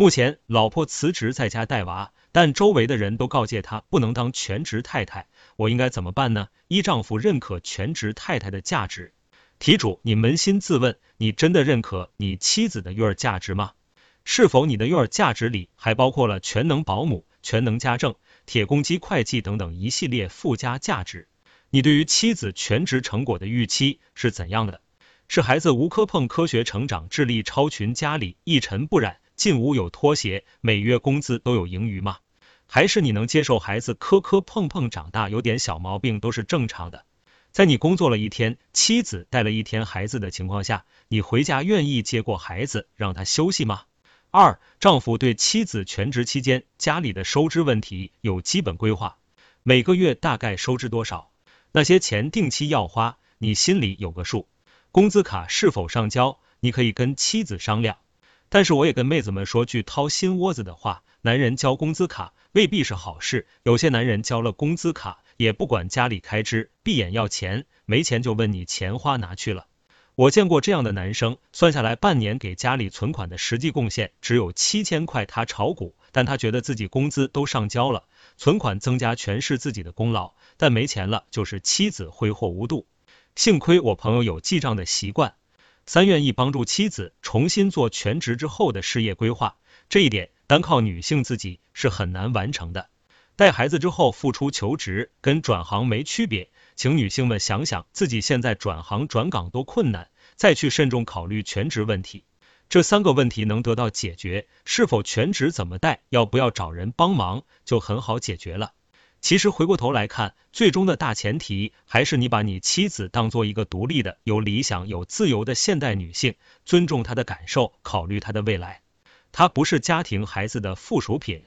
目前老婆辞职在家带娃，但周围的人都告诫她不能当全职太太，我应该怎么办呢？一丈夫认可全职太太的价值。题主，你扪心自问，你真的认可你妻子的育儿价值吗？是否你的育儿价值里还包括了全能保姆、全能家政、铁公鸡会计等等一系列附加价值？你对于妻子全职成果的预期是怎样的？是孩子无磕碰、科学成长、智力超群、家里一尘不染、进屋有拖鞋、每月工资都有盈余吗？还是你能接受孩子磕磕碰碰长大，有点小毛病都是正常的？在你工作了一天，妻子带了一天孩子的情况下，你回家愿意接过孩子让他休息吗？二，丈夫对妻子全职期间家里的收支问题有基本规划，每个月大概收支多少？那些钱定期要花，你心里有个数。工资卡是否上交，你可以跟妻子商量。但是我也跟妹子们说句掏心窝子的话，男人交工资卡未必是好事。有些男人交了工资卡，也不管家里开支，闭眼要钱，没钱就问你钱花哪去了。我见过这样的男生，算下来半年给家里存款的实际贡献只有七千块。他炒股，但他觉得自己工资都上交了，存款增加全是自己的功劳。但没钱了，就是妻子挥霍无度。幸亏我朋友有记账的习惯，三愿意帮助妻子重新做全职之后的事业规划，这一点单靠女性自己是很难完成的。带孩子之后复出求职跟转行没区别，请女性们想想自己现在转行转岗多困难，再去慎重考虑全职问题。这三个问题能得到解决，是否全职怎么带，要不要找人帮忙，就很好解决了。其实回过头来看，最终的大前提还是你把你妻子当做一个独立的、有理想、有自由的现代女性，尊重她的感受，考虑她的未来。她不是家庭孩子的附属品。